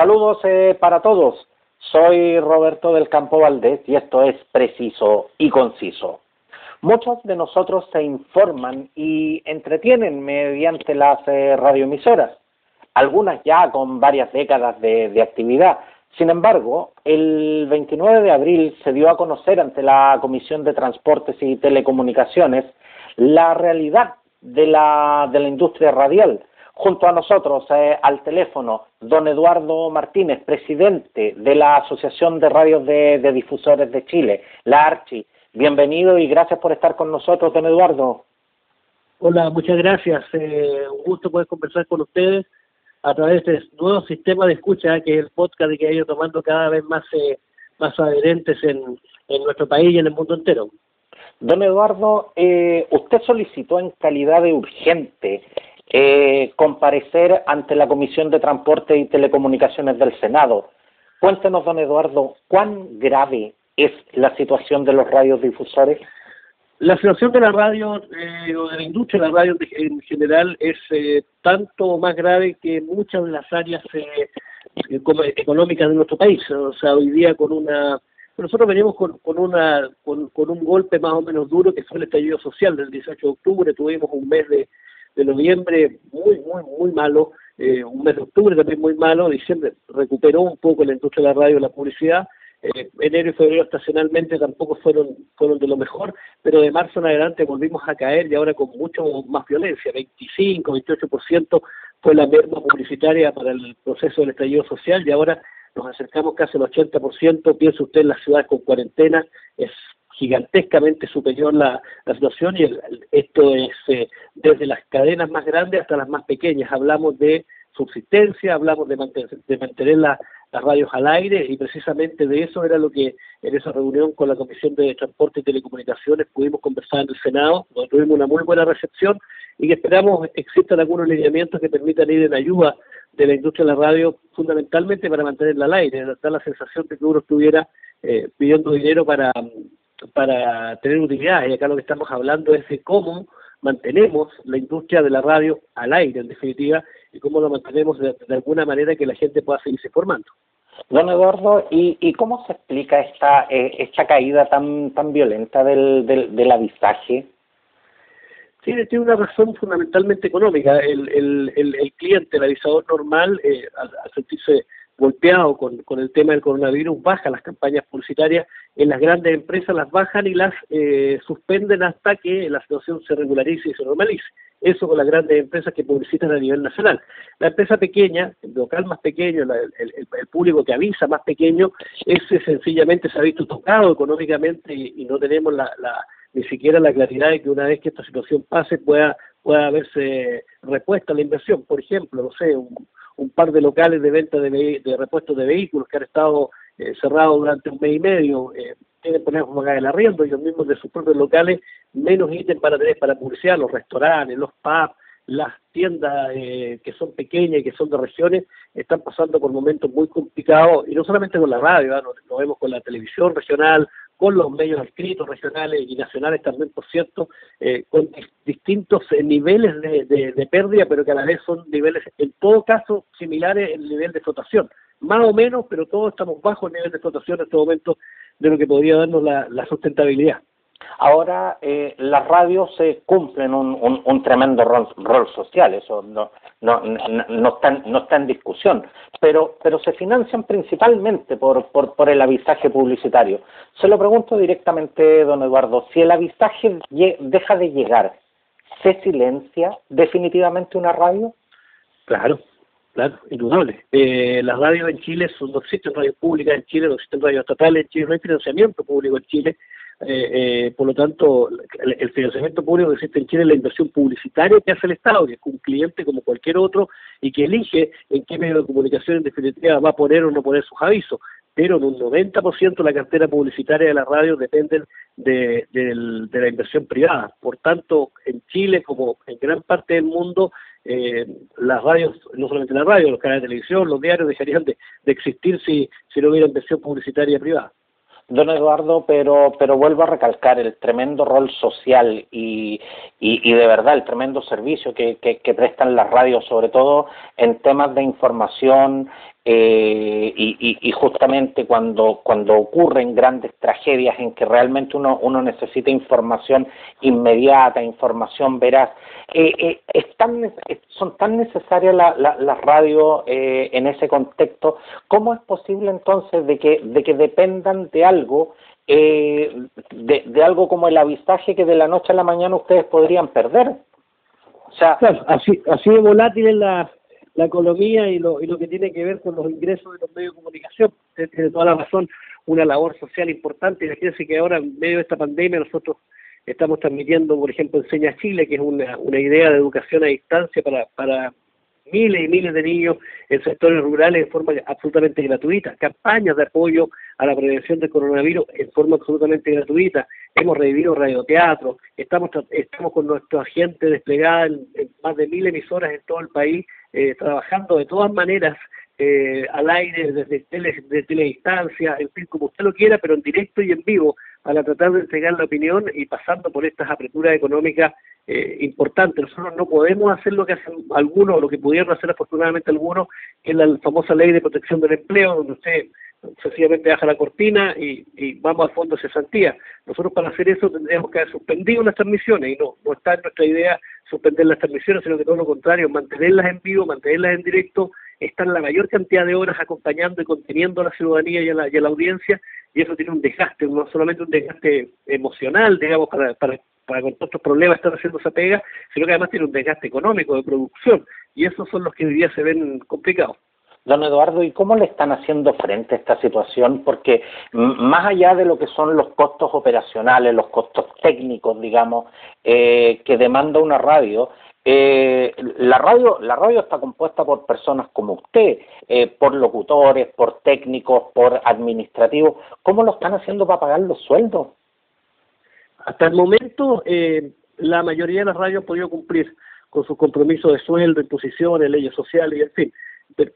Saludos eh, para todos. Soy Roberto del Campo Valdés y esto es preciso y conciso. Muchos de nosotros se informan y entretienen mediante las eh, radioemisoras, algunas ya con varias décadas de, actividad. Sin embargo, el 29 de abril se dio a conocer ante la Comisión de Transportes y Telecomunicaciones la realidad de la, de la industria radial, junto a nosotros eh, al teléfono don Eduardo Martínez, presidente de la Asociación de Radios de, Difusores de Chile, la ARCHI. Bienvenido y gracias por estar con nosotros, don Eduardo. Hola, muchas gracias. Eh, un gusto poder conversar con ustedes a través de este nuevo sistema de escucha, que es el podcast que ha ido tomando cada vez más, eh, más adherentes en, en nuestro país y en el mundo entero. Don Eduardo, eh, usted solicitó en calidad de urgente eh, comparecer ante la Comisión de Transporte y Telecomunicaciones del Senado. Cuéntenos, don Eduardo, ¿cuán grave es la situación de los radiodifusores? La situación de la radio eh, o de la industria de la radio en general es eh, tanto más grave que muchas de las áreas eh, económicas de nuestro país. O sea, hoy día con una nosotros venimos con, con, una, con, con, un golpe más o menos duro que fue el estallido social del 18 de octubre. Tuvimos un mes de, de noviembre muy, muy, muy malo, eh, un mes de octubre también muy malo, diciembre recuperó un poco la industria de la radio y la publicidad, eh, enero y febrero estacionalmente tampoco fueron, fueron de lo mejor, pero de marzo en adelante volvimos a caer y ahora con mucho más violencia, 25, 28% fue la merma publicitaria para el proceso del estallido social y ahora nos acercamos casi al 80%, piensa usted en las ciudades con cuarentena, es gigantescamente superior la, situación y esto es eh, desde las cadenas más grandes hasta las más pequeñas. Hablamos de subsistencia, hablamos de mantener, de mantener las radios al aire y precisamente de eso era lo que en esa reunión con la Comisión de Transporte y Telecomunicaciones pudimos conversar en el Senado, donde tuvimos una muy buena recepción y que esperamos existan algunos lineamientos que permitan ir en ayuda de la industria de la radio fundamentalmente para mantenerla al aire, dar la sensación de que uno estuviera eh, pidiendo dinero para para tener utilidad. Y acá lo que estamos hablando es de cómo mantenemos la industria de la radio al aire, en definitiva, y cómo lo mantenemos de, alguna manera que la gente pueda seguirse formando. Don Eduardo, ¿y, y cómo se explica esta eh, esta caída tan tan violenta del, del, del avisaje? Sí, tiene una razón fundamentalmente económica. El, el, el, el cliente, el avisador normal, eh, al sentirse golpeado con, con el tema del coronavirus, baja las campañas publicitarias, en las grandes empresas las bajan y las eh, suspenden hasta que la situación se regularice y se normalice. Eso con las grandes empresas que publicitan a nivel nacional. La empresa pequeña, el local más pequeño, el, público que avisa más pequeño, ese sencillamente se ha visto tocado económicamente y, no tenemos la, la, ni siquiera la claridad de que una vez que esta situación pase pueda pueda verse repuesta la inversión. Por ejemplo, no sé, un, un par de locales de venta de, de repuestos de vehículos que han estado eh, cerrados durante un mes y medio, eh, tienen que poner como el arriendo, ellos mismos de sus propios locales, menos ítems para tener para publicidad, los restaurantes, los pubs, las tiendas eh, que son pequeñas y que son de regiones, están pasando por momentos muy complicados, y no solamente con la radio, ¿no? lo vemos con la televisión regional, con los medios escritos regionales y nacionales también, por cierto, eh, con distintos eh, niveles de, pérdida, pero que a la vez son niveles, en todo caso, similares en el nivel de explotación. Más o menos, pero todos estamos bajo el nivel de explotación en este momento de lo que podría darnos la sustentabilidad. Ahora eh, las radios se cumplen un, un, tremendo rol, social, eso no, no, no, está, no está en discusión, pero, pero se financian principalmente por, por, por el avisaje publicitario. Se lo pregunto directamente, don Eduardo, si el avisaje deja de llegar, ¿se silencia definitivamente una radio? Claro, claro, indudable. Eh, las radios en Chile son, no existen radios públicas en Chile, no existen radios estatales en Chile, no hay financiamiento público en Chile. Eh, eh, por lo tanto, el, financiamiento público que existe en Chile es la inversión publicitaria que hace el Estado, que es un cliente como cualquier otro y que elige en qué medio de comunicación en definitiva va a poner o no poner sus avisos. Pero en un 90% la cartera publicitaria de la radio depende de, la inversión privada. Por tanto, en Chile, como en gran parte del mundo, eh, las radios, no solamente la radio, los canales de televisión, los diarios dejarían de, de existir si no hubiera inversión publicitaria privada don Eduardo, pero, pero vuelvo a recalcar el tremendo rol social y, y, de verdad el tremendo servicio que, que, prestan las radios, sobre todo en temas de información, eh, y, justamente cuando, cuando ocurren grandes tragedias en que realmente uno, uno necesita información inmediata, información veraz, eh, eh, son tan necesarias las la, radios en ese contexto, ¿cómo es posible entonces de que, de que dependan de algo de, de, algo como el avistaje que de la noche a la mañana ustedes podrían perder. O sea, así, así de volátil es la, la economía y lo, y lo que tiene que ver con los ingresos de los medios de comunicación. tiene toda la razón, una labor social importante. Imagínense que ahora, en medio de esta pandemia, nosotros estamos transmitiendo, por ejemplo, Enseña Chile, que es una, una idea de educación a distancia para, para miles y miles de niños en sectores rurales en forma absolutamente gratuita, campañas de apoyo a la prevención del coronavirus en forma absolutamente gratuita, hemos revivido radioteatro, estamos estamos con nuestra gente desplegada en, más de mil emisoras en todo el país, eh, trabajando de todas maneras eh, al aire, desde tele, de teledistancia, en fin, como usted lo quiera, pero en directo y en vivo, para tratar de entregar la opinión y pasando por estas aperturas económicas eh, importantes. Nosotros no podemos hacer lo que hacen algunos, lo que pudieron hacer afortunadamente algunos, que es la famosa ley de protección del empleo, donde usted sencillamente baja la cortina y, vamos al fondo de cesantía. Nosotros para hacer eso tendríamos que haber suspendido las transmisiones y no, no está en nuestra idea suspender las transmisiones, sino que todo lo contrario, mantenerlas en vivo, mantenerlas en directo, estar la mayor cantidad de horas acompañando y conteniendo a la ciudadanía y a la, y a la audiencia, y eso tiene un desgaste, no solamente un desgaste emocional, digamos, para, para, para con todos estos problemas estar haciendo esa pega, sino que además tiene un desgaste económico de producción, y esos son los que hoy día se ven complicados. Don Eduardo, ¿y cómo le están haciendo frente a esta situación? Porque más allá de lo que son los costos operacionales, los costos técnicos, digamos, eh, que demanda una radio, eh, la radio la radio está compuesta por personas como usted, eh, por locutores, por técnicos, por administrativos. ¿Cómo lo están haciendo para pagar los sueldos? Hasta el momento, eh, la mayoría de las radios han podido cumplir con sus compromisos de sueldo, imposiciones, leyes sociales y en fin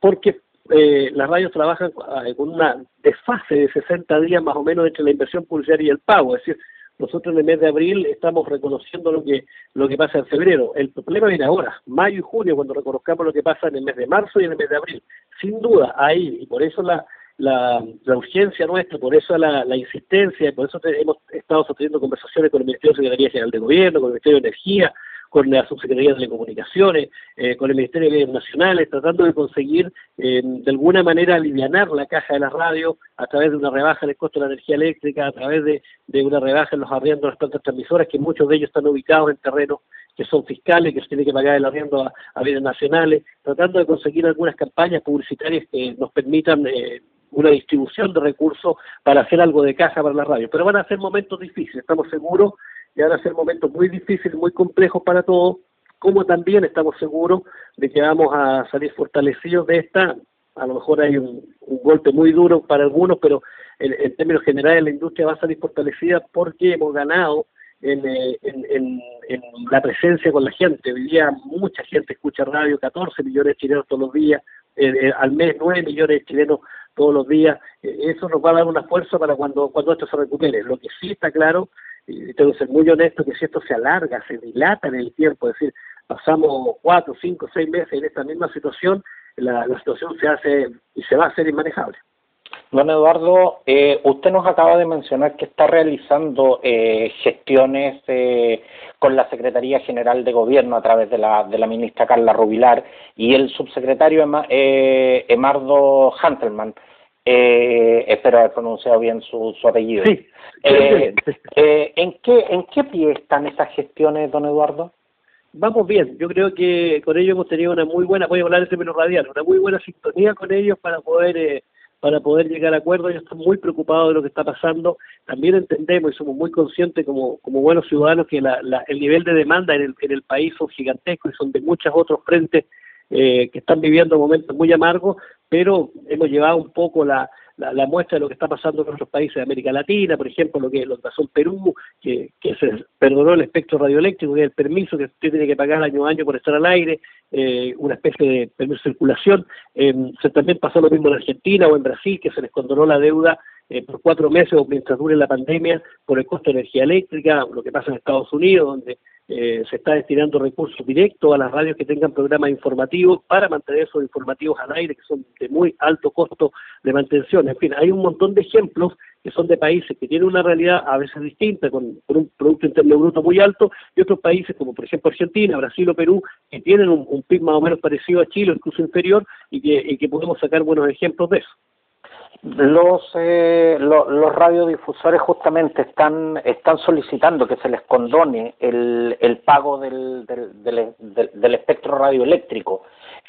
porque eh, las radios trabajan con una desfase de 60 días más o menos entre la inversión publicitaria y el pago, es decir, nosotros en el mes de abril estamos reconociendo lo que lo que pasa en febrero. El problema viene ahora, mayo y junio, cuando reconozcamos lo que pasa en el mes de marzo y en el mes de abril. Sin duda, ahí, y por eso la, la, la urgencia nuestra, por eso la, la insistencia, por eso hemos estado sosteniendo conversaciones con el Ministerio de Secretaría General de Gobierno, con el Ministerio de Energía, con la Subsecretaría de Telecomunicaciones, eh, con el Ministerio de Medios Nacionales, tratando de conseguir eh, de alguna manera aliviar la caja de la radio a través de una rebaja del costo de la energía eléctrica, a través de, de una rebaja en los arriendos de las plantas transmisoras, que muchos de ellos están ubicados en terrenos que son fiscales, que se tiene que pagar el arriendo a, a bienes nacionales, tratando de conseguir algunas campañas publicitarias que nos permitan eh, una distribución de recursos para hacer algo de caja para la radio. Pero van a ser momentos difíciles, estamos seguros y van a ser momentos muy difíciles, muy complejos para todos, como también estamos seguros de que vamos a salir fortalecidos de esta. A lo mejor hay un, golpe muy duro para algunos, pero en, términos generales la industria va a salir fortalecida porque hemos ganado en, eh, en, la presencia con la gente. Hoy día mucha gente escucha radio, 14 millones de chilenos todos los días, eh, eh, al mes 9 millones de chilenos todos los días. eso nos va a dar una fuerza para cuando, cuando esto se recupere. Lo que sí está claro y tengo que ser muy honesto que si esto se alarga, se dilata en el tiempo, es decir, pasamos cuatro, cinco, seis meses en esta misma situación, la, situación se hace y se va a hacer inmanejable. Don Eduardo, eh, usted nos acaba de mencionar que está realizando eh, gestiones eh, con la Secretaría General de Gobierno a través de la, de la ministra Carla Rubilar y el subsecretario Emardo Hantelman eh, espero haber pronunciado bien su, su apellido. Sí. Eh, eh, ¿en, qué, ¿En qué pie están esas gestiones, don Eduardo? Vamos bien, yo creo que con ellos hemos tenido una muy buena, voy a hablar en términos radial, una muy buena sintonía con ellos para poder eh, para poder llegar a acuerdos. Ellos están muy preocupados de lo que está pasando. También entendemos y somos muy conscientes como, como buenos ciudadanos que la, la, el nivel de demanda en el, en el país son gigantescos y son de muchos otros frentes eh, que están viviendo momentos muy amargos, pero hemos llevado un poco la, la, muestra de lo que está pasando en otros países de América Latina, por ejemplo, lo que, lo pasó en Perú, que, que se perdonó el espectro radioeléctrico, que es el permiso que usted tiene que pagar año a año por estar al aire, eh, una especie de permiso de circulación. Se también pasó lo mismo en Argentina o en Brasil, que se les condonó la deuda eh, por cuatro meses o mientras dure la pandemia por el costo de energía eléctrica, lo que pasa en Estados Unidos, donde eh, se está destinando recursos directos a las radios que tengan programas informativos para mantener esos informativos al aire, que son de muy alto costo de mantención. En fin, hay un montón de ejemplos que son de países que tienen una realidad a veces distinta, con, un Producto Interno Bruto muy alto, y otros países como por ejemplo Argentina, Brasil o Perú, que tienen un, PIB más o menos parecido a Chile, incluso inferior, y que podemos sacar buenos ejemplos de eso los, eh, los radiodifusores justamente están, están solicitando que se les condone el, el pago del, del, del, espectro radioeléctrico.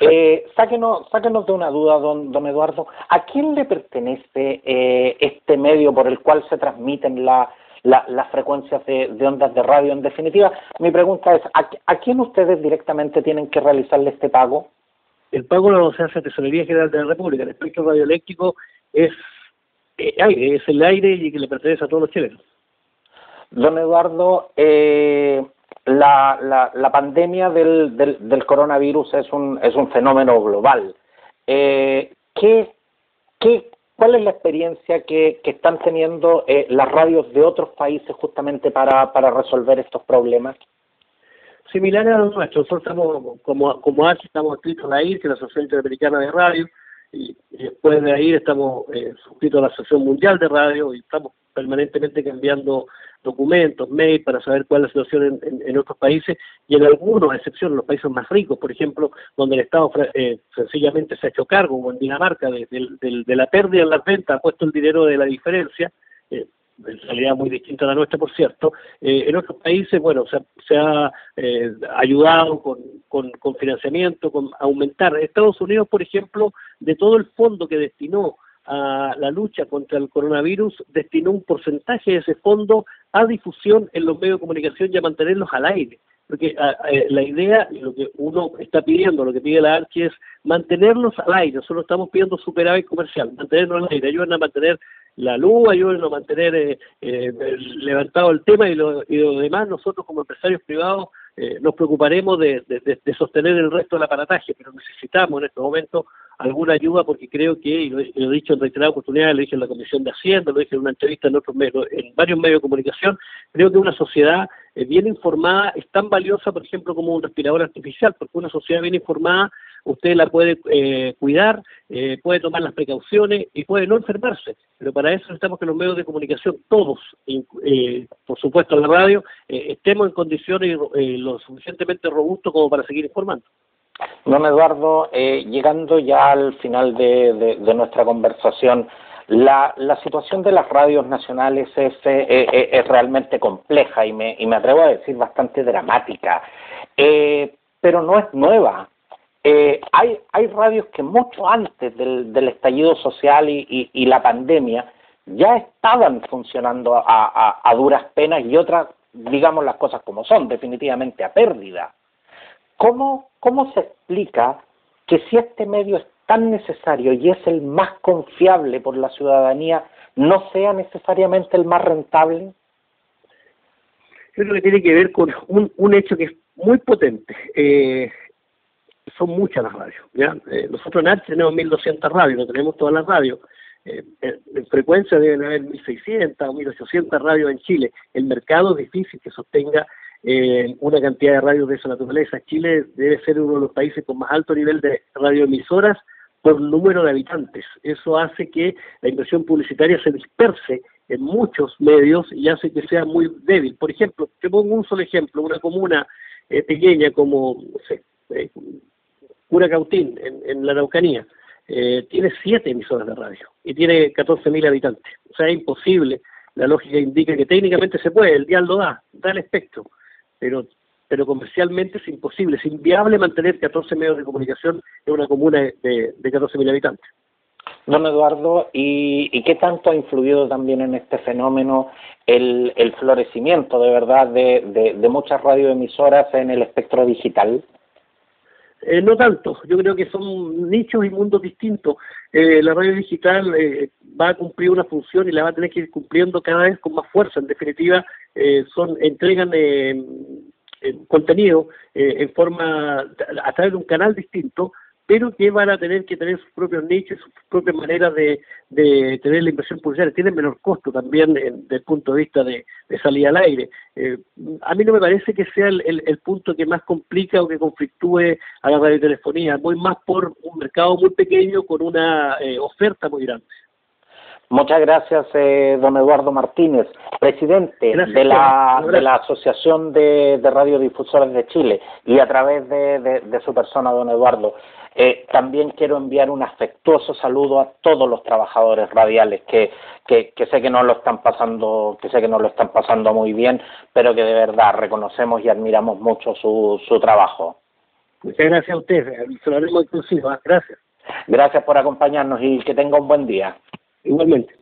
Eh, sáquenos, sáquenos de una duda, don, don Eduardo. ¿A quién le pertenece eh, este medio por el cual se transmiten la, las frecuencias de, de, ondas de radio? En definitiva, mi pregunta es, ¿a, ¿a quién ustedes directamente tienen que realizarle este pago? El pago lo hace la Tesorería General de la República. El espectro radioeléctrico es eh, aire, es el aire y que le pertenece a todos los chilenos. Don Eduardo, eh, la, la, la, pandemia del, del, del, coronavirus es un, es un fenómeno global. Eh, ¿qué, qué, ¿Cuál es la experiencia que, que están teniendo eh, las radios de otros países justamente para, para resolver estos problemas? Similar a los nuestros. Nosotros estamos, como, como estamos escritos en la IR, que es la Asociación Interamericana de Radio, y, después de ahí estamos eh, suscritos a la Asociación Mundial de Radio y estamos permanentemente cambiando documentos, mail para saber cuál es la situación en, otros países y en algunos, a excepción de los países más ricos, por ejemplo, donde el Estado eh, sencillamente se ha hecho cargo, como en Dinamarca, de, de, la pérdida en las ventas, ha puesto el dinero de la diferencia, eh, en realidad muy distinta a la nuestra, por cierto. Eh, en otros países, bueno, se, se ha eh, ayudado con, con, financiamiento, con aumentar. Estados Unidos, por ejemplo, de todo el fondo que destinó a la lucha contra el coronavirus, destinó un porcentaje de ese fondo a difusión en los medios de comunicación y a mantenerlos al aire. Porque eh, la idea, lo que uno está pidiendo, lo que pide la Archi es mantenerlos al aire. Nosotros estamos pidiendo superávit comercial, mantenerlos al aire. Ayudan a mantener la luz, ayuden a mantener eh, eh, levantado el tema y lo, y lo demás, nosotros como empresarios privados eh, nos preocuparemos de, sostener el resto del aparataje, pero necesitamos en estos momentos alguna ayuda porque creo que, y lo, he, dicho en reiteradas oportunidades, lo dije en la Comisión de Hacienda, lo dije en una entrevista en otros medios, en varios medios de comunicación, creo que una sociedad bien informada es tan valiosa, por ejemplo, como un respirador artificial, porque una sociedad bien informada usted la puede eh, cuidar, eh, puede tomar las precauciones y puede no enfermarse. Pero para eso necesitamos que los medios de comunicación, todos, eh, por supuesto la radio, estemos en condiciones lo suficientemente robustos como para seguir informando. Don Eduardo, llegando ya al final de, nuestra conversación, la, la, situación de las radios nacionales es, es realmente compleja y me, y me atrevo a decir bastante dramática, pero no es nueva. Eh, hay, hay radios que mucho antes del, estallido social y, y, la pandemia ya estaban funcionando a, a, a, duras penas y otras, digamos las cosas como son, definitivamente a pérdida. ¿Cómo, ¿Cómo se explica que si este medio es tan necesario y es el más confiable por la ciudadanía, no sea necesariamente el más rentable? Creo que tiene que ver con un, un hecho que es muy potente. Eh, son muchas las radios. ¿ya? Eh, nosotros en Arch tenemos 1.200 radios, no tenemos todas las radios. Eh, en frecuencia deben haber 1.600 o 1.800 radios en Chile. El mercado es difícil que sostenga eh, una cantidad de radios de esa naturaleza. Chile debe ser uno de los países con más alto nivel de radioemisoras por número de habitantes. Eso hace que la inversión publicitaria se disperse en muchos medios y hace que sea muy débil. Por ejemplo, te pongo un solo ejemplo, una comuna eh, pequeña como, no sé, eh, Pura Cautín, en, la Araucanía, eh, tiene siete emisoras de radio y tiene 14.000 habitantes. O sea, es imposible. La lógica indica que técnicamente se puede, el dial lo da, da el espectro, pero pero comercialmente es imposible, es inviable mantener 14 medios de comunicación en una comuna de, de 14.000 habitantes. Don Eduardo, ¿y, ¿y, qué tanto ha influido también en este fenómeno el, el florecimiento de verdad de, de muchas radioemisoras en el espectro digital? Eh, no tanto, yo creo que son nichos y mundos distintos. Eh, la radio digital eh, va a cumplir una función y la va a tener que ir cumpliendo cada vez con más fuerza. En definitiva, eh, son entregan contenido en forma a través de un canal distinto, pero que van a tener que tener sus propios nichos, sus propias maneras de, de tener la inversión publicitaria. Tienen menor costo también desde el punto de vista de, de salida al aire. Eh, a mí no me parece que sea el, el, punto que más complica o que conflictúe a la radiotelefonía. Voy más por un mercado muy pequeño con una eh, oferta muy grande. Muchas gracias, eh, don Eduardo Martínez, presidente de, la, de la Asociación de, de, Radiodifusores de Chile y a través de, de su persona, don Eduardo. Eh, también quiero enviar un afectuoso saludo a todos los trabajadores radiales que, que, que, sé que no lo están pasando, que sé que no lo están pasando muy bien, pero que de verdad reconocemos y admiramos mucho su, su trabajo. Muchas gracias a usted, se lo haremos inclusivo, ¿ah? gracias. Gracias por acompañarnos y que tenga un buen día. Igualmente.